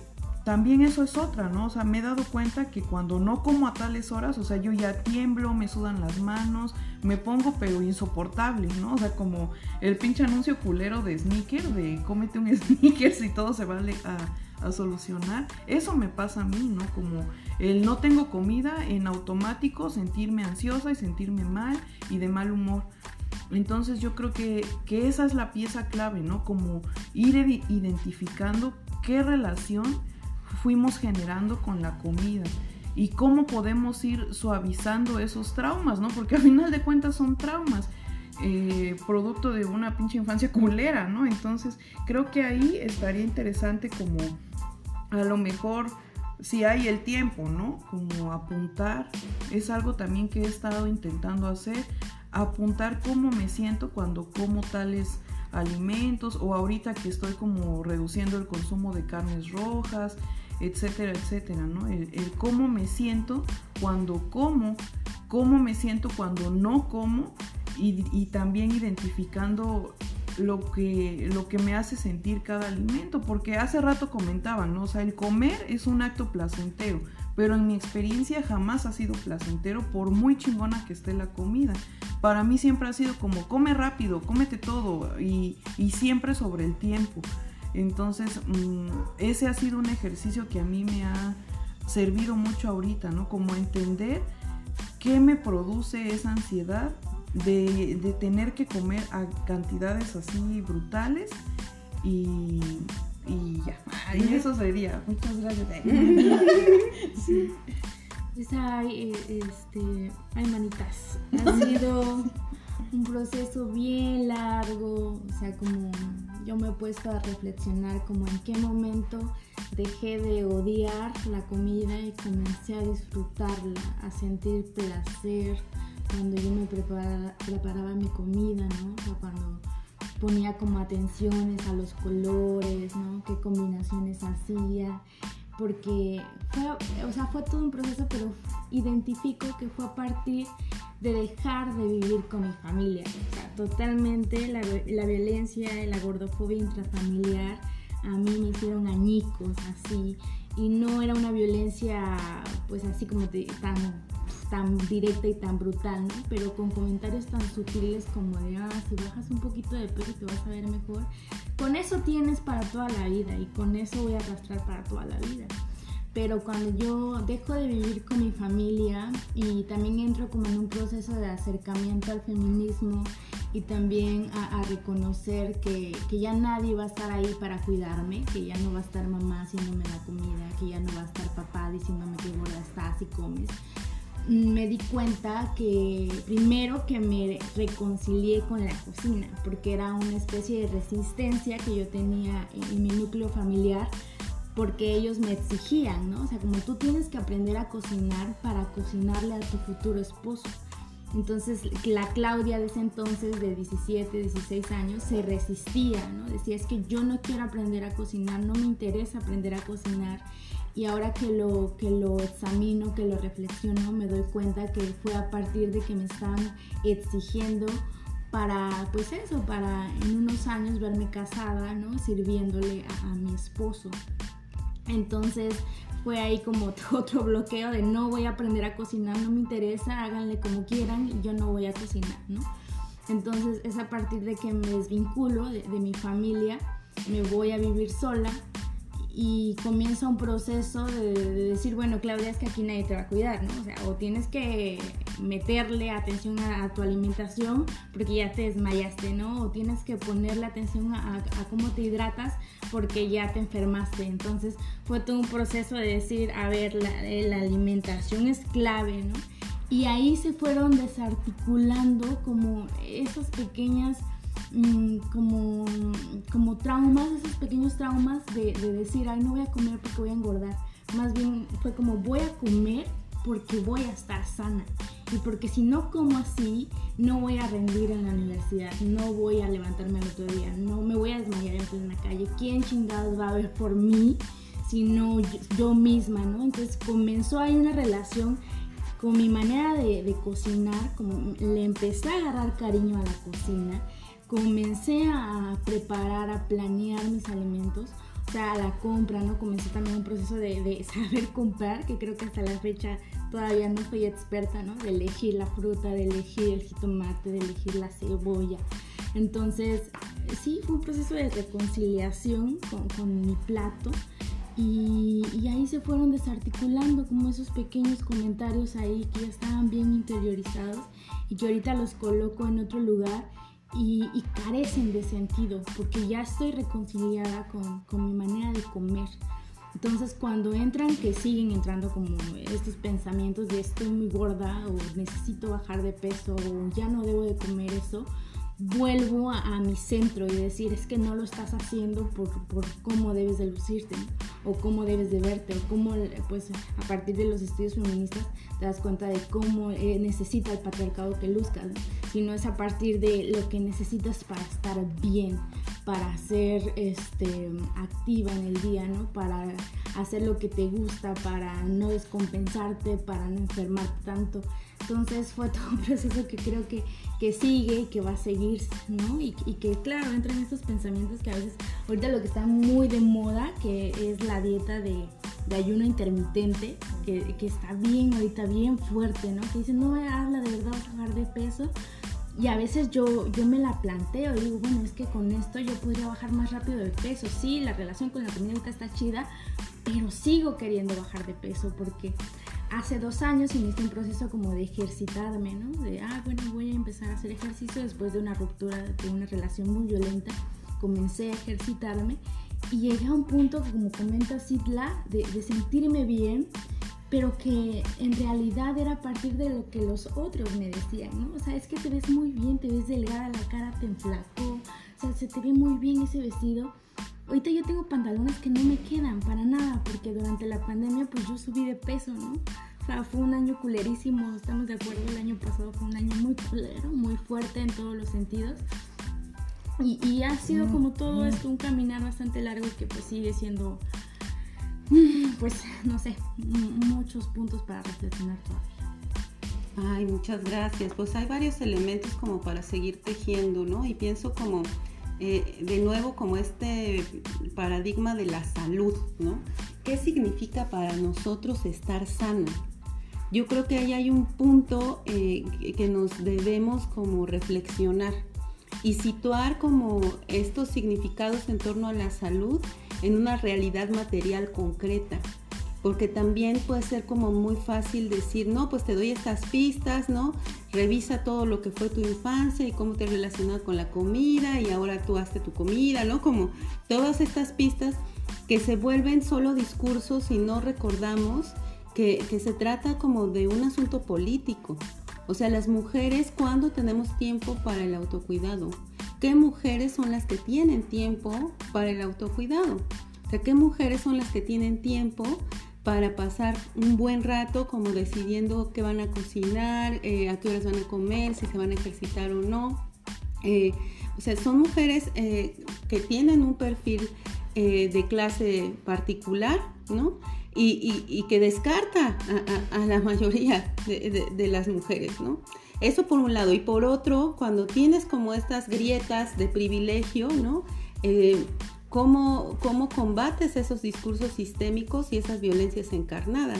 Speaker 2: también eso es otra, ¿no? O sea, me he dado cuenta que cuando no como a tales horas, o sea, yo ya tiemblo, me sudan las manos, me pongo pero insoportable, ¿no? O sea, como el pinche anuncio culero de sneaker, de cómete un sneakers y todo se vale a, a solucionar. Eso me pasa a mí, ¿no? Como el no tengo comida en automático, sentirme ansiosa y sentirme mal y de mal humor. Entonces yo creo que, que esa es la pieza clave, ¿no? Como ir identificando qué relación fuimos generando con la comida y cómo podemos ir suavizando esos traumas, ¿no? Porque al final de cuentas son traumas. Eh, producto de una pinche infancia culera, ¿no? Entonces creo que ahí estaría interesante como a lo mejor si hay el tiempo, ¿no? Como apuntar, es algo también que he estado intentando hacer, apuntar cómo me siento cuando como tales alimentos o ahorita que estoy como reduciendo el consumo de carnes rojas, etcétera, etcétera, ¿no? El, cómo me siento cuando como, cómo me siento cuando no como y, también identificando lo que, lo que me hace sentir cada alimento, porque hace rato comentaban, ¿no? O sea, el comer es un acto placentero, pero en mi experiencia jamás ha sido placentero por muy chingona que esté la comida. Para mí siempre ha sido como come rápido, cómete todo y, siempre sobre el tiempo. Entonces, mm, ese ha sido un ejercicio que a mí me ha servido mucho ahorita, ¿no? Como entender qué me produce esa ansiedad de, tener que comer a cantidades así brutales y, ya. Y eso sería. Muchas gracias.
Speaker 3: sí. Pues ay, eh, este, ay, manitas. Ha sido un proceso bien largo, o sea, como yo me he puesto a reflexionar como en qué momento dejé de odiar la comida y comencé a disfrutarla, a sentir placer, cuando yo me preparaba, mi comida, ¿no? O sea, cuando ponía como atenciones a los colores, ¿no? Qué combinaciones hacía, porque fue, o sea, fue todo un proceso, pero identifico que fue a partir de dejar de vivir con mi familia. O sea, totalmente la, la violencia, la gordofobia intrafamiliar a mí me hicieron añicos así y no era una violencia pues así como te, tan tan directa y tan brutal, ¿no? Pero con comentarios tan sutiles como de, ah, si bajas un poquito de peso te vas a ver mejor. Con eso tienes para toda la vida y con eso voy a arrastrar para toda la vida. Pero cuando yo dejo de vivir con mi familia y también entro como en un proceso de acercamiento al feminismo y también a, reconocer que, que, ya nadie va a estar ahí para cuidarme, que ya no va a estar mamá haciéndome la comida, que ya no va a estar papá diciéndome que gorda estás y comes, me di cuenta que primero que me reconcilié con la cocina, porque era una especie de resistencia que yo tenía en mi núcleo familiar, porque ellos me exigían, ¿no? O sea, como tú tienes que aprender a cocinar para cocinarle a tu futuro esposo. Entonces la Claudia de ese entonces, de 17, 16 años, se resistía, ¿no? Decía, es que yo no quiero aprender a cocinar, no me interesa aprender a cocinar y ahora que lo, que lo examino, que lo reflexiono, me doy cuenta que fue a partir de que me estaban exigiendo para, pues eso, para en unos años verme casada, ¿no? Sirviéndole a, mi esposo. Entonces fue ahí como otro bloqueo de no voy a aprender a cocinar, no me interesa, háganle como quieran, yo no voy a cocinar. Entonces es a partir de que me desvinculo de mi familia, me voy a vivir sola y comienza un proceso de, decir, bueno, Claudia, es que aquí nadie te va a cuidar, ¿no? O sea, o tienes que meterle atención a, tu alimentación porque ya te desmayaste, ¿no? O tienes que ponerle atención a, cómo te hidratas porque ya te enfermaste. Entonces fue todo un proceso de decir, a ver, la, la alimentación es clave, ¿no? Y ahí se fueron desarticulando como esas pequeñas como, como traumas, esos pequeños traumas de, decir, ay, no voy a comer porque voy a engordar. Más bien fue como voy a comer porque voy a estar sana. Y porque si no como así, no voy a rendir en la universidad, no voy a levantarme al otro día, no me voy a desmayar en la calle. ¿Quién chingados va a ver por mí si no yo, misma, no? Entonces comenzó ahí una relación con mi manera de, de cocinar, como le empecé a agarrar cariño a la cocina comencé a preparar, a planear mis alimentos, o sea, a la compra, ¿no? Comencé también un proceso de, saber comprar, que creo que hasta la fecha todavía no soy experta, ¿no? De elegir la fruta, de elegir el jitomate, de elegir la cebolla. Entonces, sí, fue un proceso de reconciliación con, mi plato. Y, y, ahí se fueron desarticulando como esos pequeños comentarios ahí que ya estaban bien interiorizados y que ahorita los coloco en otro lugar y, carecen de sentido porque ya estoy reconciliada con, con, mi manera de comer. Entonces cuando entran, que siguen entrando como estos pensamientos de estoy muy gorda o necesito bajar de peso o ya no debo de comer eso, vuelvo a, mi centro y decir es que no lo estás haciendo por, por cómo debes de lucirte o cómo debes de verte o cómo pues a partir de los estudios feministas te das cuenta de cómo eh, necesita el patriarcado que luzcas sino es a partir de lo que necesitas para estar bien para ser este, activa en el día no para hacer lo que te gusta para no descompensarte para no enfermar tanto entonces fue todo un proceso que creo que que sigue y que va a seguir, ¿no? Y, que claro, entran estos pensamientos que a veces, ahorita lo que está muy de moda, que es la dieta de, ayuno intermitente, que, está bien ahorita, bien fuerte, ¿no? Que dicen, no, habla de verdad, bajar de peso. Y a veces yo, yo me la planteo y digo, bueno, es que con esto yo podría bajar más rápido de peso. Sí, la relación con la comida está chida, pero sigo queriendo bajar de peso porque hace dos años inicié un proceso como de ejercitarme, ¿no? De, ah, bueno, voy a empezar a hacer ejercicio después de una ruptura de una relación muy violenta. Comencé a ejercitarme y llegué a un punto, como comenta de, de sentirme bien, pero que en realidad era a partir de lo que los otros me decían, ¿no? O sea, es que te ves muy bien, te ves delgada, la cara te enflacó, o sea, se te ve muy bien ese vestido Ahorita yo tengo pantalones que no me quedan para nada, porque durante la pandemia pues yo subí de peso, ¿no? O sea, fue un año culerísimo, estamos de acuerdo, el año pasado fue un año muy culero, muy fuerte en todos los sentidos. Y, ha sido como todo esto un caminar bastante largo que pues sigue siendo, pues no sé, muchos puntos para reflexionar todavía.
Speaker 1: Ay, muchas gracias. Pues hay varios elementos como para seguir tejiendo, ¿no? Y pienso como eh, de nuevo como este paradigma de la salud, ¿no? ¿Qué significa para nosotros estar sana? Yo creo que ahí hay un punto eh, que nos debemos como reflexionar y situar como estos significados en torno a la salud en una realidad material concreta porque también puede ser como muy fácil decir, no, pues te doy estas pistas, ¿no? Revisa todo lo que fue tu infancia y cómo te relacionas con la comida y ahora tú haces tu comida, ¿no? Como todas estas pistas que se vuelven solo discursos y no recordamos que, que se trata como de un asunto político. O sea, las mujeres, ¿cuándo tenemos tiempo para el autocuidado? ¿Qué mujeres son las que tienen tiempo para el autocuidado? O sea, ¿qué mujeres son las que tienen tiempo para pasar un buen rato como decidiendo qué van a cocinar, eh, a qué horas van a comer, si se van a ejercitar o no. Eh, o sea, son mujeres eh, que tienen un perfil de clase particular, ¿no? Y, que descarta a, la mayoría de, las mujeres, ¿no? Eso por un lado. Y por otro, cuando tienes como estas grietas de privilegio, ¿no? Cómo, cómo combates esos discursos sistémicos y esas violencias encarnadas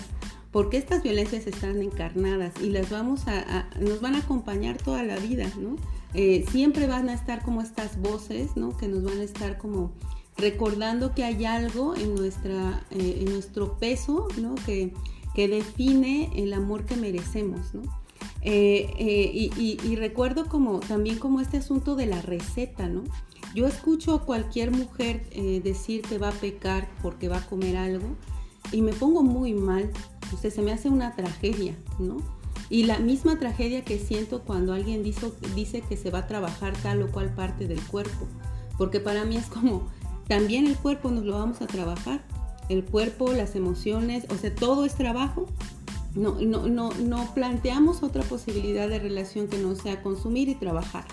Speaker 1: porque estas violencias están encarnadas y las vamos a, nos van a acompañar toda la vida, ¿no? Eh, siempre van a estar como estas voces, ¿no? Que nos van a estar como recordando que hay algo en, nuestra, eh, en nuestro peso, ¿no? Que, que, define el amor que merecemos, ¿no? Eh, y, y, recuerdo como también como este asunto de la receta, ¿no? Yo escucho a cualquier mujer eh, decir que va a pecar porque va a comer algo y me pongo muy mal. O sea, se me hace una tragedia, ¿no? Y la misma tragedia que siento cuando alguien dice, dice que se va a trabajar tal o cual parte del cuerpo. Porque para mí es como, también el cuerpo nos lo vamos a trabajar. El cuerpo, las emociones, o sea, todo es trabajo. No, no, no, no planteamos otra posibilidad de relación que no sea consumir y trabajar.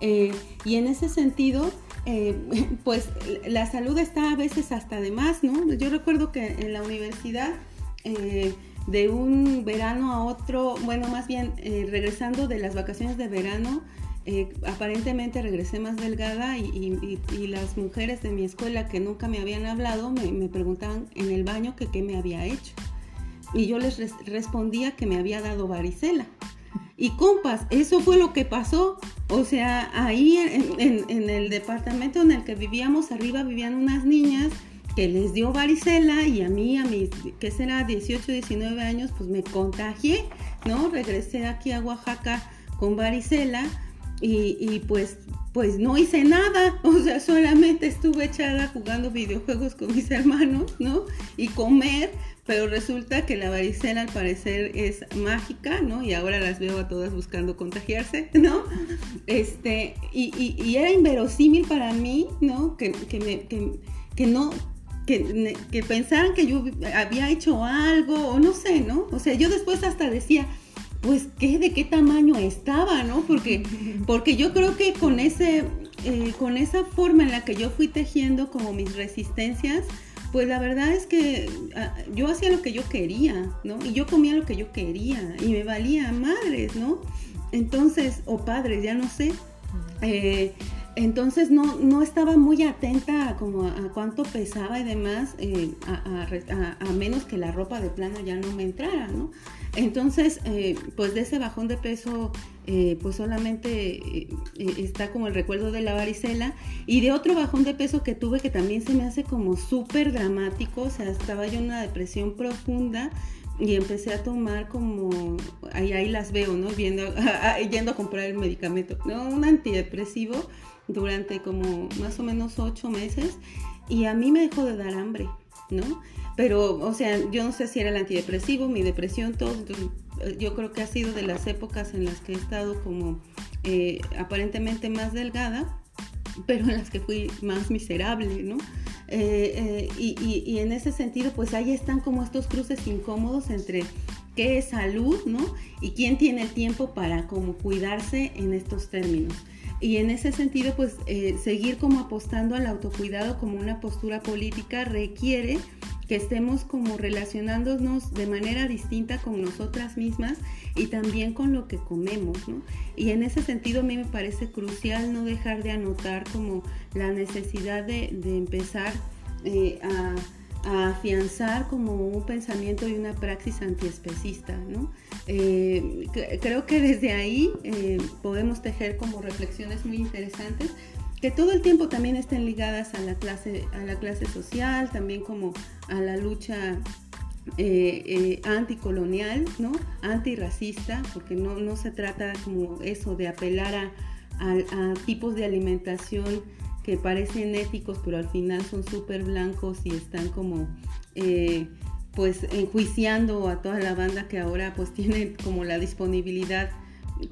Speaker 1: Eh, y en ese sentido, eh, pues la salud está a veces hasta de más, ¿no? Yo recuerdo que en la universidad, eh, de un verano a otro, bueno, más bien regresando de las vacaciones de verano, aparentemente regresé más delgada y, las mujeres de mi escuela que nunca me habían hablado me, me preguntaban en el baño que qué me había hecho. Y yo les respondía que me había dado varicela. Y compas, eso fue lo que pasó. O sea, ahí en, el departamento en el que vivíamos, arriba vivían unas niñas que les dio varicela y a mí, a mis, ¿qué será? 18, 19 años, pues me contagié, ¿no? Regresé aquí a Oaxaca con varicela y, y pues, pues no hice nada, o sea, solamente estuve echada jugando videojuegos con mis hermanos, ¿no? Y comer, pero resulta que la varicela al parecer es mágica, ¿no? Y ahora las veo a todas buscando contagiarse, ¿no? Este, y, y, era inverosímil para mí, ¿no? Que, que, me, que, no, que, que, pensaran que yo había hecho algo, o no sé, ¿no? O sea, yo después hasta decía, pues, ¿qué, ¿de qué tamaño estaba, ¿no? Porque, porque yo creo que con, ese, eh, con esa forma en la que yo fui tejiendo como mis resistencias, pues la verdad es que ah, yo hacía lo que yo quería, ¿no? Y yo comía lo que yo quería y me valía madres, ¿no? entonces, o padres, ya no sé. Eh, entonces no, no estaba muy atenta a, como a, cuánto pesaba y demás, eh, a, menos que la ropa de plano ya no me entrara, ¿no? Entonces, eh, pues de ese bajón de peso, eh, pues solamente está como el recuerdo de la varicela y de otro bajón de peso que tuve que también se me hace como súper dramático, o sea, estaba yo en una depresión profunda y empecé a tomar como, ahí, ahí las veo, ¿no? Viendo, yendo a comprar el medicamento, ¿no? Un antidepresivo durante como más o menos ocho meses y a mí me dejó de dar hambre, ¿no? Pero, o sea, yo no sé si era el antidepresivo, mi depresión, todo. Eh, yo creo que ha sido de las épocas en las que he estado como eh, aparentemente más delgada, pero en las que fui más miserable, ¿no? Eh, y, en ese sentido, pues ahí están como estos cruces incómodos entre qué es salud, ¿no? Y quién tiene el tiempo para como cuidarse en estos términos. Y en ese sentido, pues eh, seguir como apostando al autocuidado como una postura política requiere que estemos como relacionándonos de manera distinta con nosotras mismas y también con lo que comemos, ¿no? Y en ese sentido a mí me parece crucial no dejar de anotar como la necesidad de, empezar eh, a a afianzar como un pensamiento y una praxis antiespecista. ¿no? Eh, creo que desde ahí eh, podemos tejer como reflexiones muy interesantes que todo el tiempo también estén ligadas a la clase, a la clase social, también como a la lucha eh, anticolonial, ¿no? antirracista, porque no, no se trata como eso de apelar a, a tipos de alimentación que parecen éticos, pero al final son súper blancos y están como eh, pues enjuiciando a toda la banda que ahora pues tiene como la disponibilidad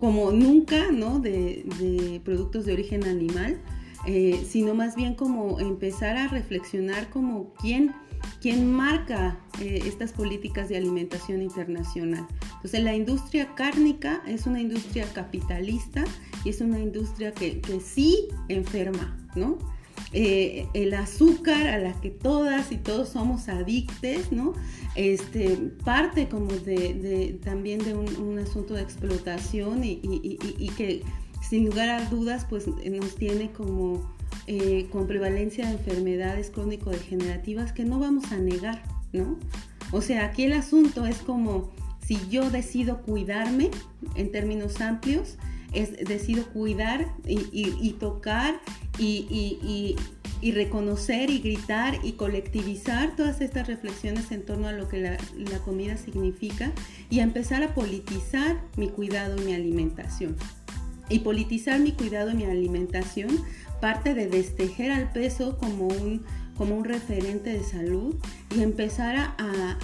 Speaker 1: como nunca, ¿no? De, productos de origen animal, eh, sino más bien como empezar a reflexionar como quién, quién marca eh, estas políticas de alimentación internacional. Entonces la industria cárnica es una industria capitalista y es una industria que, que sí enferma, ¿no? Eh, el azúcar a la que todas y todos somos adictes, ¿no? Este, parte como de, también de un, asunto de explotación y, que sin lugar a dudas pues nos tiene como eh, con prevalencia de enfermedades crónico-degenerativas que no vamos a negar, ¿no? O sea, aquí el asunto es como si yo decido cuidarme en términos amplios, es decido cuidar y, tocar y, reconocer y gritar y colectivizar todas estas reflexiones en torno a lo que la, la comida significa y empezar a politizar mi cuidado y mi alimentación. Y politizar mi cuidado y mi alimentación parte de destejer al peso como un como un referente de salud y empezar a,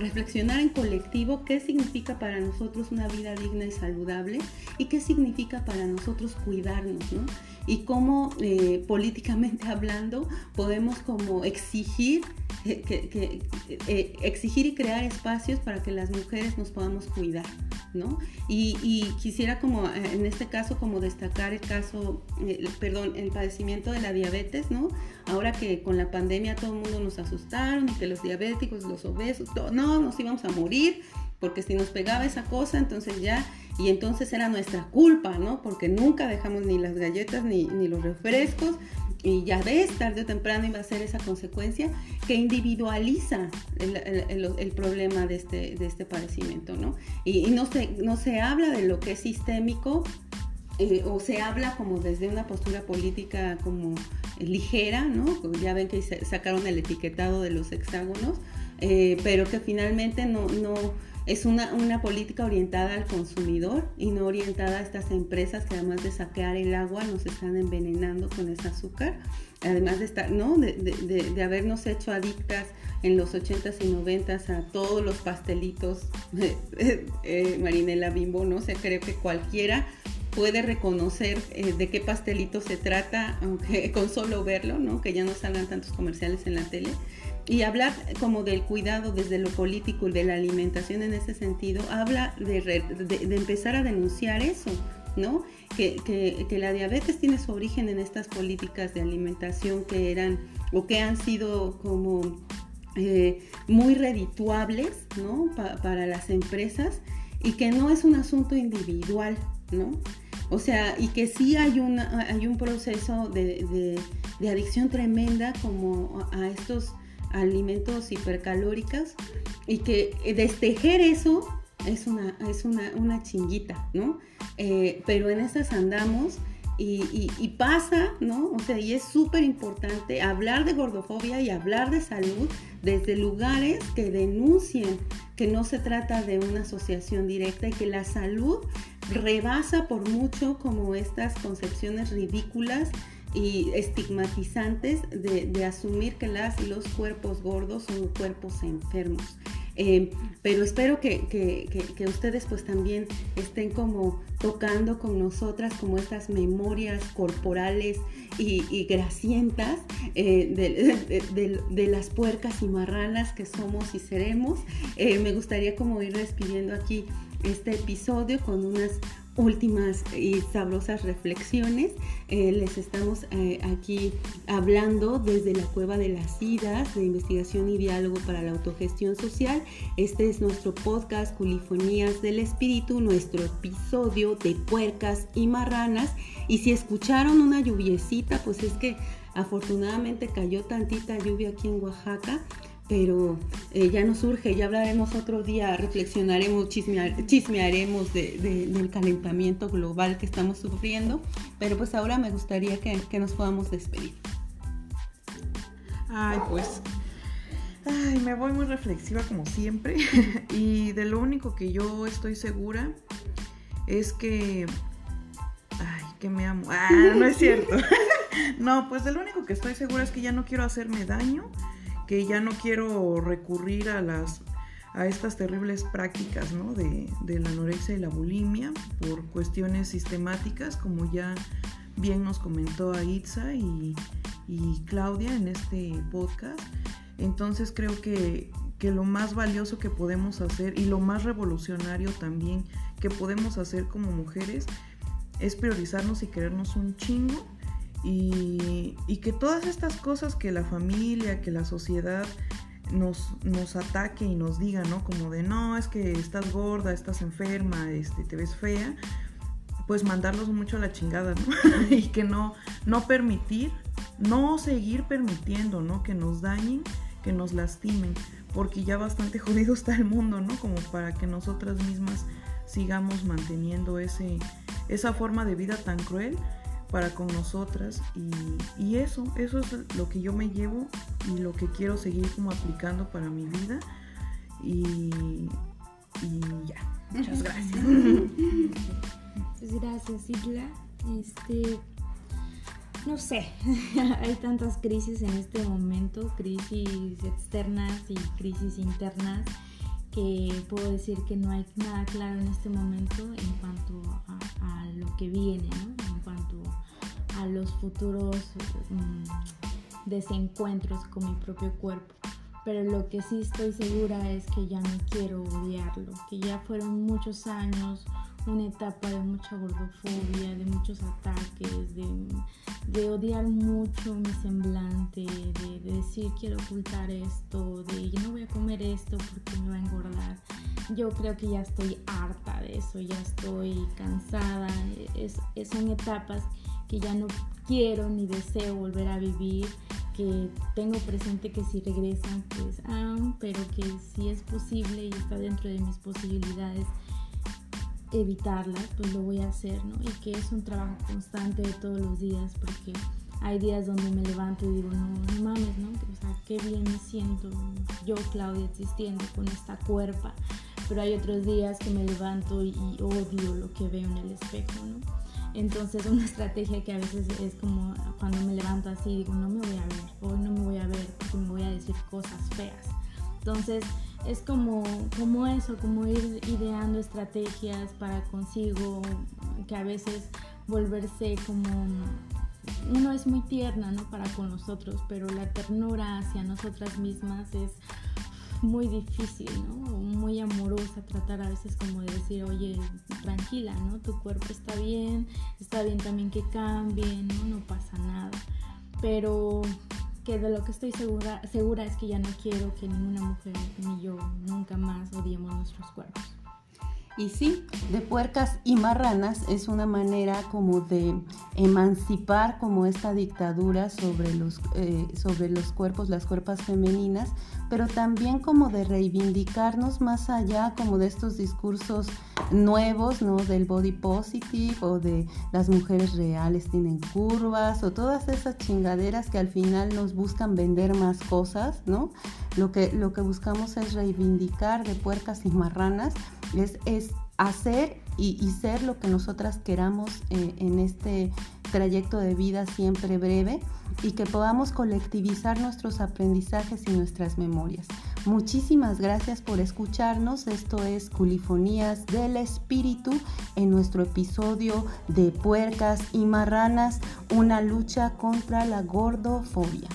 Speaker 1: reflexionar en colectivo qué significa para nosotros una vida digna y saludable y qué significa para nosotros cuidarnos, ¿no? Y cómo eh, políticamente hablando podemos como exigir, eh, que, eh, exigir y crear espacios para que las mujeres nos podamos cuidar. ¿no? Y, quisiera como en este caso como destacar el caso, perdón, el padecimiento de la diabetes, ¿no? Ahora que con la pandemia todo el mundo nos asustaron y que los diabéticos, los obesos, no, nos íbamos a morir porque si nos pegaba esa cosa, entonces ya, y entonces era nuestra culpa, ¿no? Porque nunca dejamos ni las galletas ni, ni los refrescos, y ya ves, tarde o temprano iba a ser esa consecuencia que individualiza el, problema de este, de este padecimiento, ¿no? Y, no, se, no se habla de lo que es sistémico eh, o se habla como desde una postura política como ligera, ¿no? Ya ven que sacaron el etiquetado de los hexágonos, eh, pero que finalmente no es una, una, política orientada al consumidor y no orientada a estas empresas que además de saquear el agua nos están envenenando con ese azúcar, además de estar, ¿no? De, de, de habernos hecho adictas en los 80s y 90s a todos los pastelitos, eh, Marinela Bimbo, no sé, creo que cualquiera puede reconocer eh, de qué pastelito se trata, aunque con solo verlo, ¿no? Que ya no salgan tantos comerciales en la tele. Y hablar como del cuidado desde lo político y de la alimentación en ese sentido, habla de, empezar a denunciar eso, ¿no? Que, que, la diabetes tiene su origen en estas políticas de alimentación que eran o que han sido como eh, muy redituables, ¿no? para las empresas y que no es un asunto individual, ¿no? O sea, y que sí hay, una, hay un proceso de, adicción tremenda como a estos alimentos hipercalóricos y que destejer eso es una, es una, una chinguita, ¿no? Eh, pero en esas andamos y, pasa, ¿no? O sea, y es súper importante hablar de gordofobia y hablar de salud desde lugares que denuncien que no se trata de una asociación directa y que la salud rebasa por mucho como estas concepciones ridículas y estigmatizantes de, de asumir que las y los cuerpos gordos son cuerpos enfermos. Eh, pero espero que, ustedes pues también estén como tocando con nosotras como estas memorias corporales y, gracientas eh, de, las puercas y marranas que somos y seremos. Eh, me gustaría como ir despidiendo aquí este episodio con unas últimas y sabrosas reflexiones. Eh, les estamos eh, aquí hablando desde la Cueva de las Idas, de investigación y diálogo para la autogestión social. Este es nuestro podcast Culifonías del Espíritu, nuestro episodio de puercas y marranas. Y si escucharon una lluviecita, pues es que afortunadamente cayó tantita lluvia aquí en Oaxaca pero eh, ya nos surge, ya hablaremos otro día, reflexionaremos, chismearemos del calentamiento global que estamos sufriendo, pero pues ahora me gustaría que, nos podamos despedir.
Speaker 2: Ay, pues, ay, me voy muy reflexiva como siempre, y de lo único que yo estoy segura es que, ay, que me amo, ah, no es cierto, no, pues de lo único que estoy segura es que ya no quiero hacerme daño, que ya no quiero recurrir a las a estas terribles prácticas ¿no? de, la anorexia y la bulimia por cuestiones sistemáticas, como ya bien nos comentó Aitza y, y Claudia en este podcast. Entonces creo que, que, lo más valioso que podemos hacer y lo más revolucionario también que podemos hacer como mujeres es priorizarnos y querernos un chingo y, que todas estas cosas que la familia, que la sociedad nos, nos ataque y nos diga, ¿no? Como de, no, es que estás gorda, estás enferma, este, te ves fea, pues mandarlos mucho a la chingada, ¿no? y que no, no permitir, no seguir permitiendo, ¿no? Que nos dañen, que nos lastimen, porque ya bastante jodido está el mundo, ¿no? Como para que nosotras mismas sigamos manteniendo ese, esa forma de vida tan cruel para con nosotras y, eso, eso es lo que yo me llevo y lo que quiero seguir como aplicando para mi vida y, ya, muchas gracias.
Speaker 3: Muchas gracias, Isla. Este, no sé, hay tantas crisis en este momento, crisis externas y crisis internas, que puedo decir que no hay nada claro en este momento en cuanto a, a lo que viene, ¿no? A los futuros mm, desencuentros con mi propio cuerpo. Pero lo que sí estoy segura es que ya no quiero odiarlo, que ya fueron muchos años, una etapa de mucha gordofobia, de muchos ataques, de, odiar mucho mi semblante, de, de, decir quiero ocultar esto, de yo no voy a comer esto porque me va a engordar. Yo creo que ya estoy harta de eso, ya estoy cansada. Es, son etapas que ya no quiero ni deseo volver a vivir, que tengo presente que si regresan, pues, ah, pero que si es posible y está dentro de mis posibilidades evitarlas, pues lo voy a hacer, ¿no? Y que es un trabajo constante de todos los días, porque hay días donde me levanto y digo, no, mames, ¿no? O sea, qué bien me siento yo, Claudia, existiendo con esta cuerpa. Pero hay otros días que me levanto y odio lo que veo en el espejo, ¿no? Entonces una estrategia que a veces es como cuando me levanto así, digo, no me voy a ver, hoy no me voy a ver porque me voy a decir cosas feas. Entonces es como, como eso, como ir ideando estrategias para consigo, que a veces volverse como uno es muy tierna, ¿no? Para con nosotros, pero la ternura hacia nosotras mismas es muy difícil, ¿no? Muy amorosa, tratar a veces como de decir, oye, tranquila, ¿no? Tu cuerpo está bien, está bien también que cambie, ¿no? No pasa nada. Pero que de lo que estoy segura, segura es que ya no quiero que ninguna mujer ni yo nunca más odiemos nuestros cuerpos.
Speaker 1: Y sí, de puercas y marranas es una manera como de emancipar como esta dictadura sobre los, eh, sobre los cuerpos, las cuerpas femeninas, pero también como de reivindicarnos más allá como de estos discursos nuevos, ¿no? Del body positive o de las mujeres reales tienen curvas o todas esas chingaderas que al final nos buscan vender más cosas, ¿no? Lo que, lo que buscamos es reivindicar de puercas y marranas es, hacer y, ser lo que nosotras queramos eh, en este trayecto de vida siempre breve y que podamos colectivizar nuestros aprendizajes y nuestras memorias. Muchísimas gracias por escucharnos. Esto es Culifonías del Espíritu en nuestro episodio de Puercas y Marranas, una lucha contra la gordofobia.